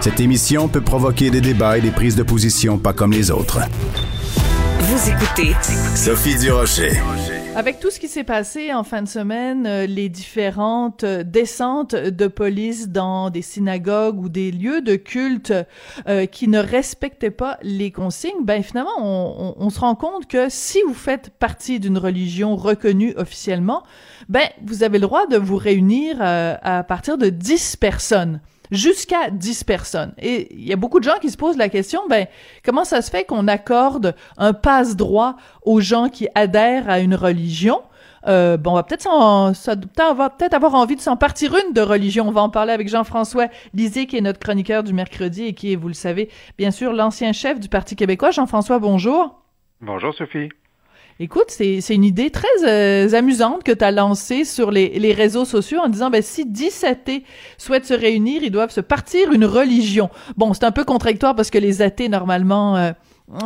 Cette émission peut provoquer des débats et des prises de position pas comme les autres. Vous écoutez Sophie Durocher. Avec tout ce qui s'est passé en fin de semaine, euh, les différentes euh, descentes de police dans des synagogues ou des lieux de culte euh, qui ne respectaient pas les consignes, ben finalement, on, on, on se rend compte que si vous faites partie d'une religion reconnue officiellement, ben vous avez le droit de vous réunir à partir de 10 personnes jusqu'à 10 personnes. Et il y a beaucoup de gens qui se posent la question, ben, comment ça se fait qu'on accorde un passe-droit aux gens qui adhèrent à une religion? Euh, bon, on va peut-être peut-être avoir envie de s'en partir une de religion. On va en parler avec Jean-François Lisée, qui est notre chroniqueur du mercredi et qui est, vous le savez, bien sûr, l'ancien chef du Parti québécois. Jean-François, bonjour. Bonjour, Sophie. Écoute, c'est, une idée très euh, amusante que tu as lancée sur les, les réseaux sociaux en disant, ben, si 10 athées souhaitent se réunir, ils doivent se partir une religion. Bon, c'est un peu contradictoire parce que les athées, normalement, euh,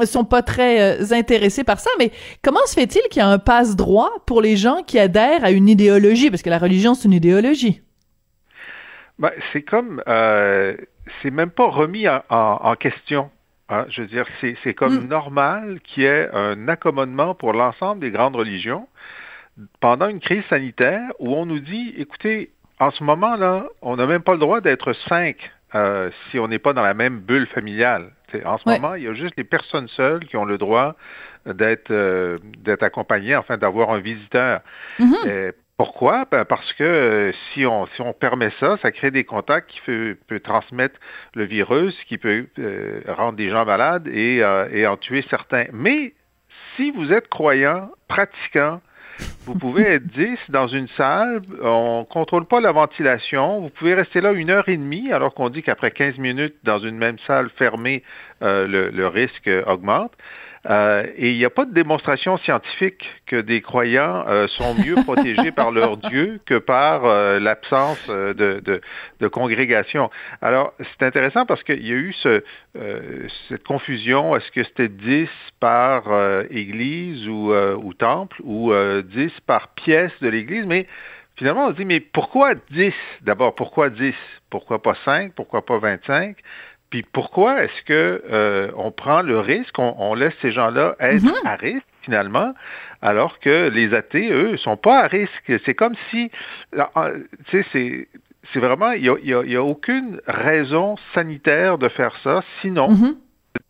sont pas très euh, intéressés par ça, mais comment se fait-il qu'il y a un passe-droit pour les gens qui adhèrent à une idéologie? Parce que la religion, c'est une idéologie. Ben, c'est comme... c'est même pas remis en, en question. Hein, je veux dire, c'est comme mm. normal qu'il y ait un accommodement pour l'ensemble des grandes religions pendant une crise sanitaire où on nous dit, écoutez, en ce moment-là, on n'a même pas le droit d'être cinq euh, si on n'est pas dans la même bulle familiale. en ce moment, il y a juste les personnes seules qui ont le droit d'être euh, d'être accompagnées, enfin d'avoir un visiteur. Mm-hmm. Pourquoi? Ben parce que euh, si, on, si on permet ça, ça crée des contacts qui peut, peut transmettre le virus, qui peut euh, rendre des gens malades et, euh, et en tuer certains. Mais si vous êtes croyant, pratiquant, vous pouvez être 10 dans une salle, on ne contrôle pas la ventilation, vous pouvez rester là une heure et demie, alors qu'on dit qu'après 15 minutes dans une même salle fermée, le, le, risque augmente. Euh, et il n'y a pas de démonstration scientifique que des croyants euh, sont mieux protégés par leur Dieu que par euh, l'absence de, de, de, congrégation. Alors, c'est intéressant parce qu'il y a eu ce, cette confusion. Est-ce que c'était 10 par église ou, ou temple ou 10 par pièce de l'église? Mais finalement, on se dit, mais pourquoi 10? D'abord, pourquoi 10? Pourquoi pas 5? Pourquoi pas 25? Puis pourquoi est-ce que euh, on prend le risque, on, laisse ces gens-là être mhm. à risque finalement, alors que les athées, eux, sont pas à risque? C'est comme si, tu sais, c'est vraiment, il n'y a, y a, aucune raison sanitaire de faire ça. Sinon, mhm.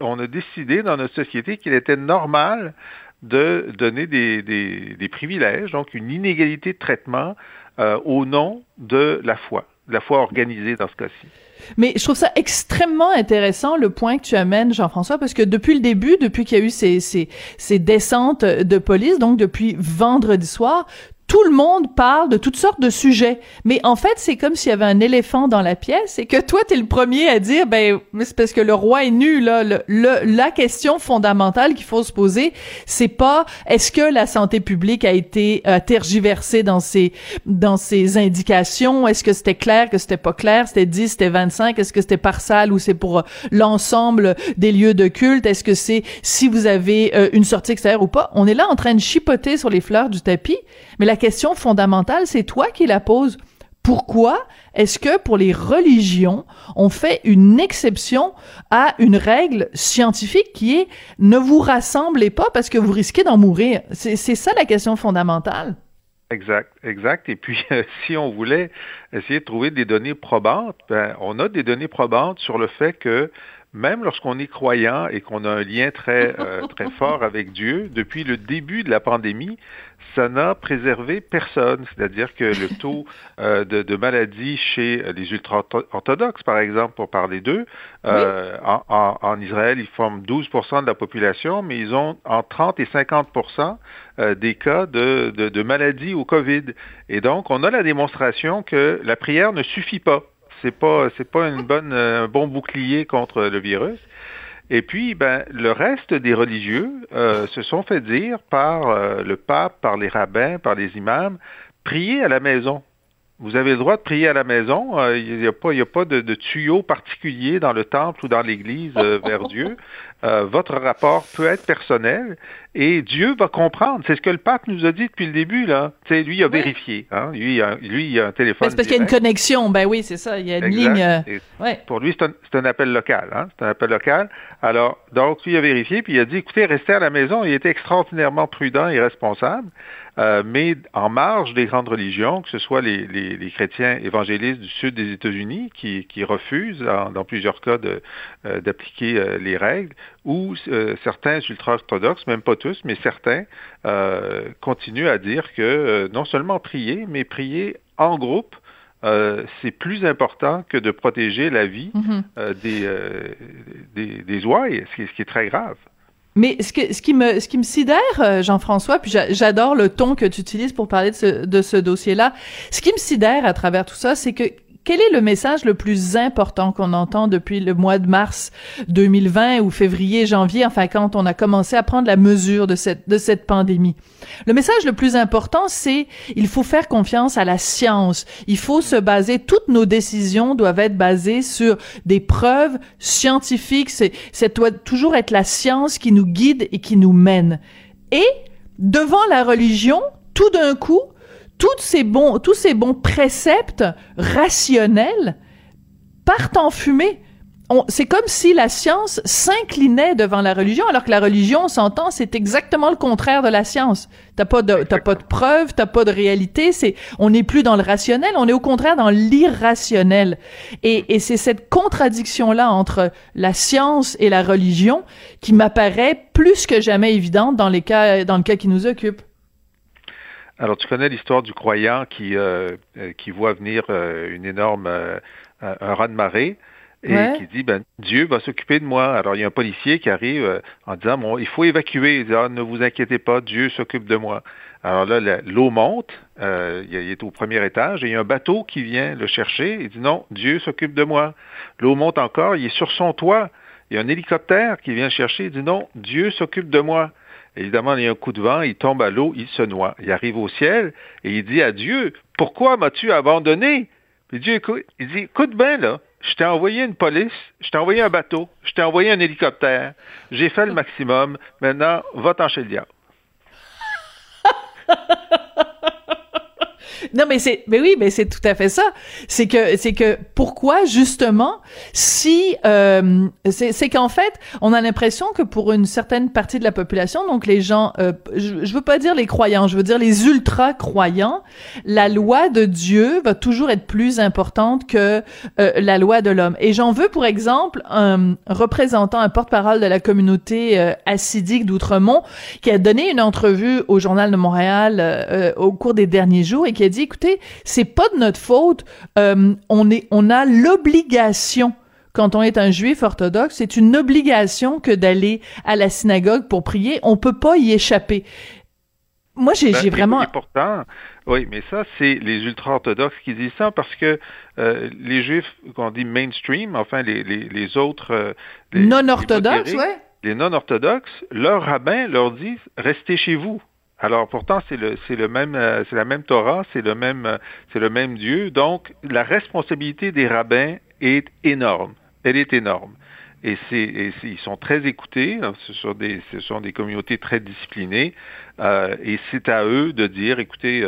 on a décidé dans notre société qu'il était normal de donner des, des, des, privilèges, donc une inégalité de traitement euh, au nom de la foi, de la foi organisée dans ce cas-ci. Mais je trouve ça extrêmement intéressant le point que tu amènes, Jean-François, parce que depuis le début, depuis qu'il y a eu ces, ces, ces descentes de police, donc depuis vendredi soir, tout le monde parle de toutes sortes de sujets. Mais en fait, c'est comme s'il y avait un éléphant dans la pièce et que toi, t'es le premier à dire, ben, c'est parce que le roi est nu, là. Le, la question fondamentale qu'il faut se poser, c'est pas est-ce que la santé publique a été euh, tergiversée dans ses, dans indications? Est-ce que c'était clair, que c'était pas clair? C'était 10, c'était 25? Est-ce que c'était par salle ou c'est pour euh, l'ensemble des lieux de culte? Est-ce que c'est si vous avez euh, une sortie extérieure ou pas? On est là en train de chipoter sur les fleurs du tapis, mais question fondamentale, c'est toi qui la poses. Pourquoi est-ce que pour les religions, on fait une exception à une règle scientifique qui est ne vous rassemblez pas parce que vous risquez d'en mourir? C'est ça la question fondamentale. Exact, exact. Et puis, si on voulait essayer de trouver des données probantes, ben, on a des données probantes sur le fait que même lorsqu'on est croyant et qu'on a un lien très, euh, très fort avec Dieu, depuis le début de la pandémie, ça n'a préservé personne. C'est-à-dire que le taux euh, de, de, maladie chez les ultra-orthodoxes, par exemple, pour parler d'eux, euh, en, en, Israël, ils forment 12% de la population, mais ils ont en 30 et 50% euh, des cas de, de, de maladie au COVID. Et donc, on a la démonstration que la prière ne suffit pas C'est pas c'est pas une bonne un bon bouclier contre le virus. Et puis, ben, le reste des religieux euh, se sont fait dire par euh, le pape, par les rabbins, par les imams, priez à la maison. Vous avez le droit de prier à la maison. Euh, il n'y a pas, a pas de, de, tuyau particulier dans le temple ou dans l'église vers Dieu. votre rapport peut être personnel et Dieu va comprendre. C'est ce que le pape nous a dit depuis le début, là. sais, lui, il a vérifié. Hein? Lui, il a, lui, il a un téléphone. C'est parce qu'il y a une connexion. Ben oui, c'est ça. Il y a une ligne. Euh, ouais. Pour lui, c'est un, un, appel local. Hein? C'est un appel local. Alors, donc, lui, il a vérifié, puis il a dit, écoutez, restez à la maison. Il était extraordinairement prudent et responsable. Euh, mais en marge des grandes religions, que ce soit les, les, les chrétiens évangélistes du sud des États-Unis qui, qui refusent, dans plusieurs cas, euh, d'appliquer euh, les règles, ou euh, certains ultra-orthodoxes, même pas tous, mais certains, euh, continuent à dire que euh, non seulement prier, mais prier en groupe, c'est plus important que de protéger la vie mm-hmm. des, des, des ouailles, ce qui, ce qui est très grave. Mais ce, ce qui me ce qui me sidère, Jean-François, puis j'adore le ton que tu utilises pour parler de ce, de ce dossier-là. Ce qui me sidère à travers tout ça, c'est que quel est le message le plus important qu'on entend depuis le mois de mars 2020 ou février, janvier, enfin quand on a commencé à prendre la mesure de cette de cette pandémie Le message le plus important, c'est il faut faire confiance à la science. Il faut se baser toutes nos décisions doivent être basées sur des preuves scientifiques. C'est ça doit toujours être la science qui nous guide et qui nous mène. Et devant la religion, tout d'un coup, ces bons, tous ces bons préceptes rationnels partent en fumée. C'est comme si la science s'inclinait devant la religion, alors que la religion, on s'entend, c'est exactement le contraire de la science. T'as pas de, t'as pas de preuves, t'as pas de réalité. C'est, on n'est plus dans le rationnel, on est au contraire dans l'irrationnel. Et, et c'est cette contradiction-là entre la science et la religion qui m'apparaît plus que jamais évidente dans les cas, dans le cas qui nous occupe. Alors, tu connais l'histoire du croyant qui, euh, euh, qui voit venir euh, une énorme, un raz de marée et qui dit, ben, Dieu va s'occuper de moi. Alors, il y a un policier qui arrive en disant, bon, il faut évacuer. Il dit, ah, ne vous inquiétez pas, Dieu s'occupe de moi. Alors là, l'eau monte, il est au premier étage, et il y a un bateau qui vient le chercher. Il dit, non, Dieu s'occupe de moi. L'eau monte encore, il est sur son toit. Il y a un hélicoptère qui vient le chercher. Il dit, non, Dieu s'occupe de moi. Évidemment, il y a un coup de vent, il tombe à l'eau, il se noie. Il arrive au ciel et il dit à Dieu, pourquoi m'as-tu abandonné? Puis Dieu écoute, il dit, écoute bien là, je t'ai envoyé une police, je t'ai envoyé un bateau, je t'ai envoyé un hélicoptère, j'ai fait le maximum, maintenant, va-t'en chez le diable. Non, mais c'est, mais oui, mais c'est tout à fait ça. C'est que, c'est que pourquoi justement, si euh, c'est, qu'en fait, on a l'impression que pour une certaine partie de la population, donc les gens, euh, je, je veux pas dire les croyants, je veux dire les ultra croyants, la loi de Dieu va toujours être plus importante que euh, la loi de l'homme. Et j'en veux pour exemple un représentant, un porte-parole de la communauté euh, assidique d'Outremont, qui a donné une entrevue au Journal de Montréal euh, au cours des derniers jours et qui a dit écoutez, c'est pas de notre faute. Euh, on est, on a l'obligation quand on est un juif orthodoxe, c'est une obligation que d'aller à la synagogue pour prier. On peut pas y échapper. Moi, j'ai ben, vraiment. pourtant, oui, mais ça, c'est les ultra-orthodoxes qui disent ça parce que euh, les juifs, qu'on dit mainstream, enfin, les, les, les autres. Euh, non-orthodoxes, oui. Les non-orthodoxes, leur rabbin leur dit restez chez vous. Alors pourtant c'est le le même euh, c'est la même Torah, c'est le même euh, c'est le même Dieu. Donc la responsabilité des rabbins est énorme. Elle est énorme. Et, c'est, ils sont très écoutés. Hein, ce sont des ce sont des communautés très disciplinées. Euh, et c'est à eux de dire écoutez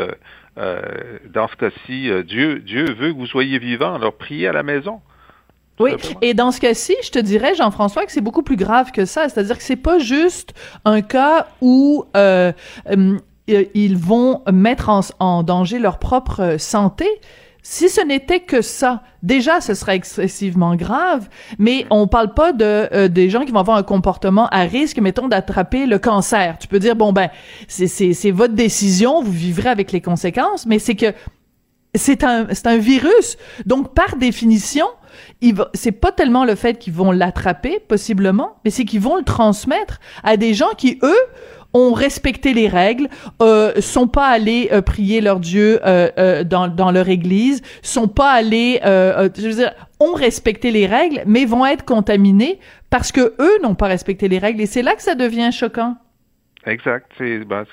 dans ce cas-ci Dieu Dieu veut que vous soyez vivants. Alors priez à la maison. Oui, et dans ce cas-ci, je te dirais, Jean-François, que c'est beaucoup plus grave que ça. C'est-à-dire que c'est pas juste un cas où euh, euh, ils vont mettre en, danger leur propre santé. Si ce n'était que ça, déjà, ce serait excessivement grave, mais on parle pas de euh, des gens qui vont avoir un comportement à risque, mettons, d'attraper le cancer. Tu peux dire, bon, ben, c'est votre décision, vous vivrez avec les conséquences, mais c'est que c'est un, c'est un virus. Donc, par définition, c'est pas tellement le fait qu'ils vont l'attraper, possiblement, mais c'est qu'ils vont le transmettre à des gens qui, eux, ont respecté les règles, euh, sont pas allés euh, prier leur Dieu euh, euh, dans, dans leur église, sont pas allés, je veux dire, ont respecté les règles, mais vont être contaminés parce que eux n'ont pas respecté les règles. Et c'est là que ça devient choquant. Exact. C'est ben,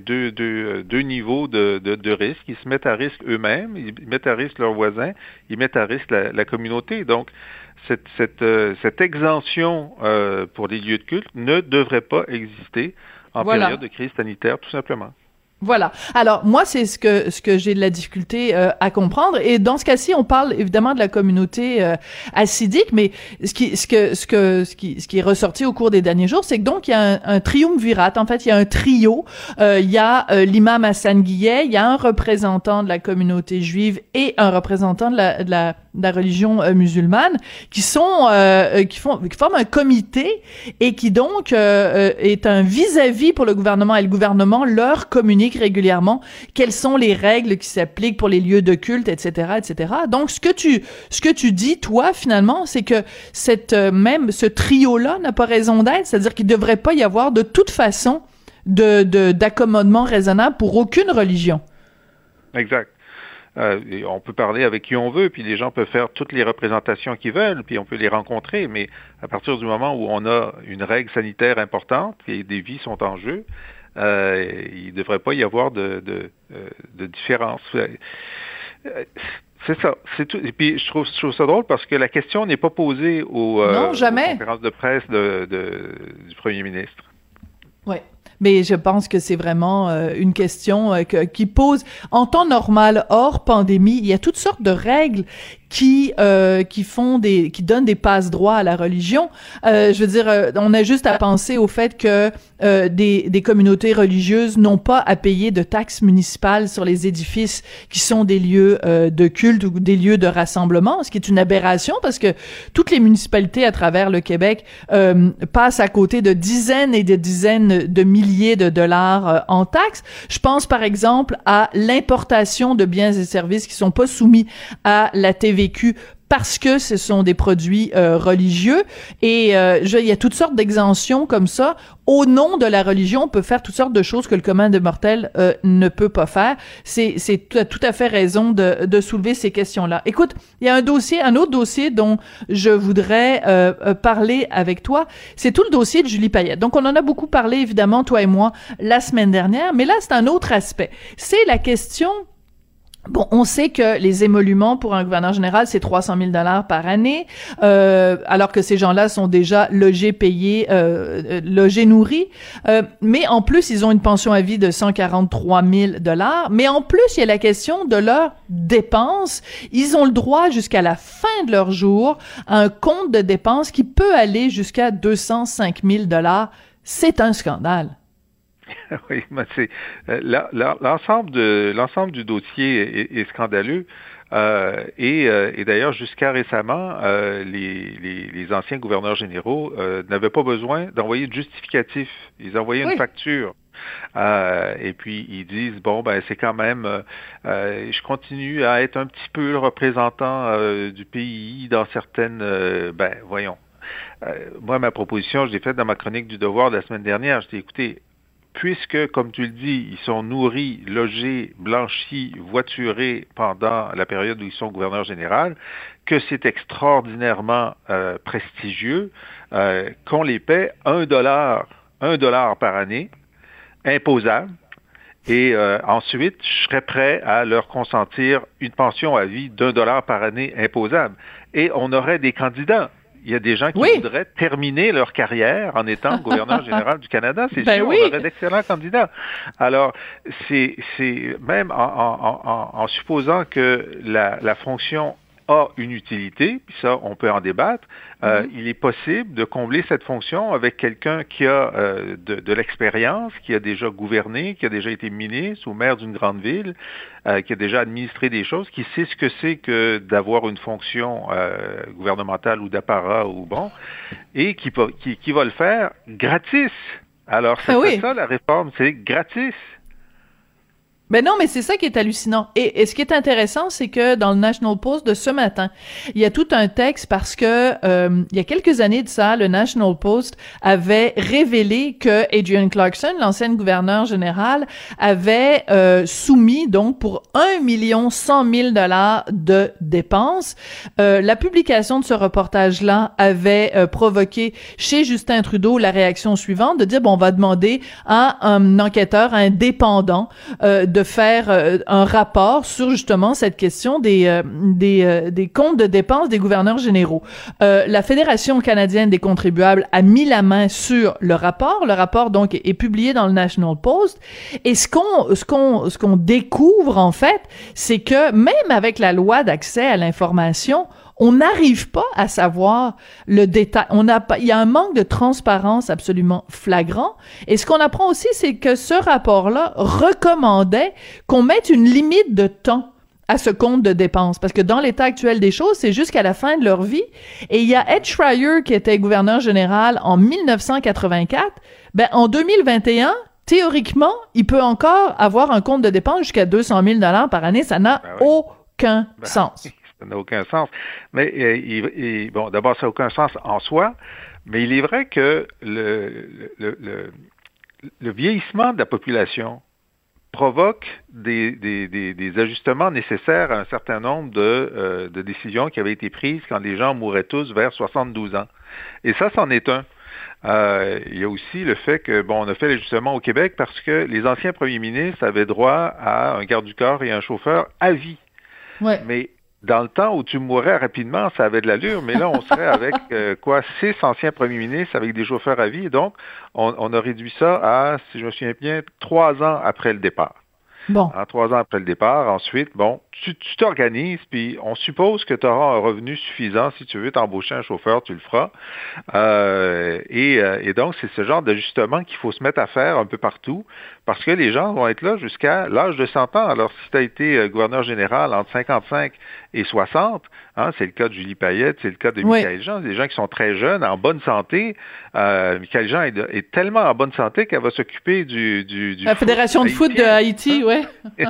deux, deux, deux niveaux de, de, de, risque. Ils se mettent à risque eux-mêmes, ils mettent à risque leurs voisins, ils mettent à risque la, la communauté. Donc, cette, cette, cette exemption euh, pour les lieux de culte ne devrait pas exister en période de crise sanitaire, tout simplement. Voilà. Alors moi, c'est ce que ce que j'ai de la difficulté euh, à comprendre. Et dans ce cas-ci, on parle évidemment de la communauté euh, mais ce qui ce que ce que ce qui ce qui est ressorti au cours des derniers jours, c'est que donc il y a un, un triumvirat. En fait, il y a un trio. Euh, il y a l'imam Hassan Guillet, il y a un représentant de la communauté juive et un représentant de la de la, de la religion musulmane qui sont qui font qui forment un comité et qui donc est un vis-à-vis -vis pour le gouvernement et le gouvernement leur communique régulièrement quelles sont les règles qui s'appliquent pour les lieux de culte, etc., etc. Donc, ce que tu, ce que tu dis, toi, finalement, c'est que cette, euh, même ce trio-là n'a pas raison d'être, c'est-à-dire qu'il devrait pas y avoir de toute façon de, d'accommodement raisonnable pour aucune religion. Exact. Euh, on peut parler avec qui on veut, puis les gens peuvent faire toutes les représentations qu'ils veulent, puis on peut les rencontrer, mais à partir du moment où on a une règle sanitaire importante et des vies sont en jeu, euh, il ne devrait pas y avoir de, de, euh, de différence. Euh, c'est ça. C'est tout. Et puis je trouve, je trouve, ça drôle parce que la question n'est pas posée au, non, jamais. aux conférences de presse de, de, du premier ministre. Oui. Mais je pense que c'est vraiment une question qui pose en temps normal, hors pandémie, il y a toutes sortes de règles qui euh, qui font des qui donnent des passes droits à la religion. Euh, je veux dire, euh, on a juste à penser au fait que euh, des des communautés religieuses n'ont pas à payer de taxes municipales sur les édifices qui sont des lieux euh, de culte ou des lieux de rassemblement, ce qui est une aberration parce que toutes les municipalités à travers le Québec passent à côté de dizaines et de dizaines de milliers de dollars en taxes. Je pense par exemple à l'importation de biens et services qui sont pas soumis à la TVA vécu parce que ce sont des produits euh, religieux. Et euh, il y a toutes sortes d'exemptions comme ça. Au nom de la religion on peut faire toutes sortes de choses que le commun des mortels euh, ne peut pas faire. C'est c'est tout à fait raison de, soulever ces questions là écoute il y a un dossier un autre dossier dont je voudrais parler avec toi. C'est tout le dossier de Julie Payette. Donc on en a beaucoup parlé évidemment toi et moi la semaine dernière. Mais là c'est un autre aspect. C'est la question Bon, on sait que les émoluments pour un gouverneur général, c'est 300 000 dollars par année, euh, alors que ces gens-là sont déjà logés, payés, euh, euh, logés, nourris. Euh, mais en plus, ils ont une pension à vie de 143 000 dollars. Mais en plus, il y a la question de leurs dépenses. Ils ont le droit jusqu'à la fin de leur jour à un compte de dépenses qui peut aller jusqu'à 205 000 dollars. C'est un scandale. oui, mais c'est euh, l'ensemble de l'ensemble du dossier est, scandaleux. Euh, et, euh, et d'ailleurs, jusqu'à récemment, euh, les, les, les, anciens gouverneurs généraux euh, n'avaient pas besoin d'envoyer de justificatif. Ils envoyaient une facture. et puis ils disent bon ben c'est quand même je continue à être un petit peu le représentant du pays dans certaines ben voyons moi ma proposition je l'ai faite dans ma chronique du devoir de la semaine dernière je dis écoutez puisque, comme tu le dis, ils sont nourris, logés, blanchis, voiturés pendant la période où ils sont gouverneurs général, que c'est extraordinairement euh, prestigieux, euh, qu'on les paie un dollar, par année, imposable, et euh, ensuite, je serais prêt à leur consentir une pension à vie d'un dollar par année imposable. Et on aurait des candidats. Il y a des gens qui voudraient terminer leur carrière en étant gouverneur général du Canada. C'est ben sûr, on aurait d'excellents candidats. Alors, c'est même en, supposant que la, la fonction a une utilité, puis ça, on peut en débattre. Euh, mhm. Il est possible de combler cette fonction avec quelqu'un qui a euh, de, de l'expérience, qui a déjà gouverné, qui a déjà été ministre ou maire d'une grande ville, euh, qui a déjà administré des choses, qui sait ce que c'est que d'avoir une fonction euh, gouvernementale ou d'apparat ou bon, et qui, qui, qui, va le faire gratis. Alors, c'est ah ça la réforme, c'est gratis. Ben non, mais c'est ça qui est hallucinant. Et, ce qui est intéressant, c'est que dans le National Post de ce matin, il y a tout un texte parce que euh, il y a quelques années de ça, le National Post avait révélé que Adrian Clarkson, l'ancienne gouverneur général, avait euh, soumis donc pour un million cent mille dollars de dépenses. Euh, la publication de ce reportage-là avait euh, provoqué chez Justin Trudeau la réaction suivante de dire bon, on va demander à un enquêteur indépendant euh, de faire euh, un rapport sur justement cette question des euh, euh, des comptes de dépenses des gouverneurs généraux. la Fédération canadienne des contribuables a mis la main sur le rapport. Le rapport donc est, publié dans le National Post. Et ce qu'on ce qu'on ce qu'on découvre en fait, c'est que même avec la loi d'accès à l'information, on n'arrive pas à savoir le détail. On n'a pas, il y a un manque de transparence absolument flagrant. Et ce qu'on apprend aussi, c'est que ce rapport-là recommandait qu'on mette une limite de temps à ce compte de dépenses. Parce que dans l'état actuel des choses, c'est jusqu'à la fin de leur vie. Et il y a Ed Schreier, qui était gouverneur général en 1984. Ben, en 2021, théoriquement, il peut encore avoir un compte de dépenses jusqu'à 200 000 dollars par année. Ça n'a ben aucun ben sens. Ça n'a aucun sens. Mais euh, il, bon, d'abord, ça n'a aucun sens en soi, mais il est vrai que le, le, le, vieillissement de la population provoque des, des, des, ajustements nécessaires à un certain nombre de, euh, de, décisions qui avaient été prises quand les gens mouraient tous vers 72 ans. Et ça, c'en est un. Euh, il y a aussi le fait que, bon, on a fait l'ajustement au Québec parce que les anciens premiers ministres avaient droit à un garde du corps et un chauffeur à vie. Ouais. Mais dans le temps où tu mourrais rapidement, ça avait de l'allure, mais là, on serait avec euh, quoi six anciens premiers ministres avec des chauffeurs à vie. Donc, on, on, a réduit ça à, si je me souviens bien, trois ans après le départ. Bon. En trois ans après le départ. Ensuite, bon, tu t'organises, puis on suppose que tu auras un revenu suffisant. Si tu veux t'embaucher un chauffeur, tu le feras. Euh, et, euh, et, donc, c'est ce genre d'ajustement qu'il faut se mettre à faire un peu partout, parce que les gens vont être là jusqu'à l'âge de 100 ans. Alors, si tu as été euh, gouverneur général entre 55 et 60, hein, c'est le cas de Julie Payette, c'est le cas de Michael Jean, des gens qui sont très jeunes, en bonne santé. Euh, Michael Jean est, tellement en bonne santé qu'elle va s'occuper du, du, La Fédération de foot de Haïti, ouais.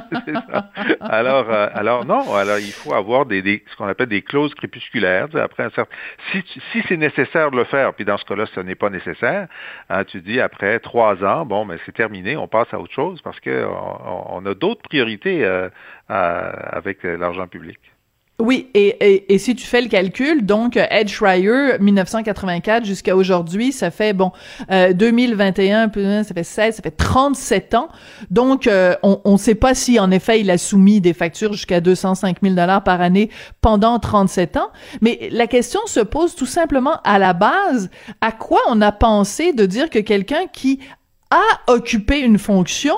alors, euh, alors non, alors il faut avoir des, des ce qu'on appelle des clauses crépusculaires. Après un certain, si, si c'est nécessaire de le faire, puis dans ce cas-là, ce n'est pas nécessaire, hein, tu dis après trois ans, bon, mais c'est terminé, on passe à autre chose parce que on, a d'autres priorités euh, avec l'argent public. Oui, et, et, si tu fais le calcul, donc Ed Schreier, 1984 jusqu'à aujourd'hui, ça fait bon euh, 2021, ça fait 16, ça fait 37 ans. Donc euh, on ne sait pas si en effet il a soumis des factures jusqu'à 205 000 dollars par année pendant 37 ans. Mais la question se pose tout simplement à la base à quoi on a pensé de dire que quelqu'un qui a occupé une fonction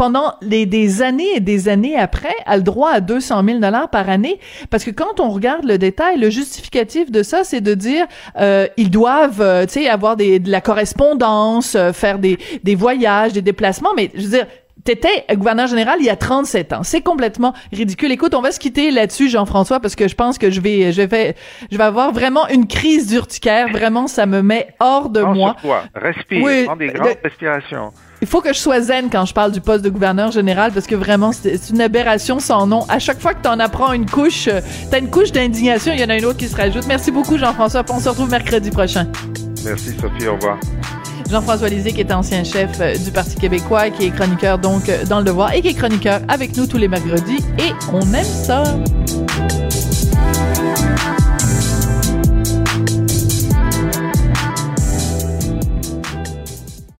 pendant des années et des années après, a le droit à 200 000 dollars par année. Parce que quand on regarde le détail, le justificatif de ça, c'est de dire euh, ils doivent, euh, tu sais, avoir de la correspondance, euh, faire des, des voyages, des déplacements. Mais je veux dire, T'étais gouverneur général il y a 37 ans. C'est complètement ridicule. Écoute, on va se quitter là-dessus, Jean-François, parce que je pense que je vais, je vais, je vais avoir vraiment une crise d'urticaire. Vraiment, ça me met hors de moi. Respire. Oui, prends des grandes respirations. Il faut que je sois zen quand je parle du poste de gouverneur général parce que vraiment, c'est une aberration sans nom. À chaque fois que tu en apprends une couche, euh, t'as une couche d'indignation, il y en a une autre qui se rajoute. Merci beaucoup, Jean-François. On se retrouve mercredi prochain. Merci, Sophie. Au revoir. Jean-François Lisée, qui est ancien chef euh, du Parti québécois, qui est chroniqueur donc euh, dans Le Devoir et qui est chroniqueur avec nous tous les mercredis. Et on aime ça.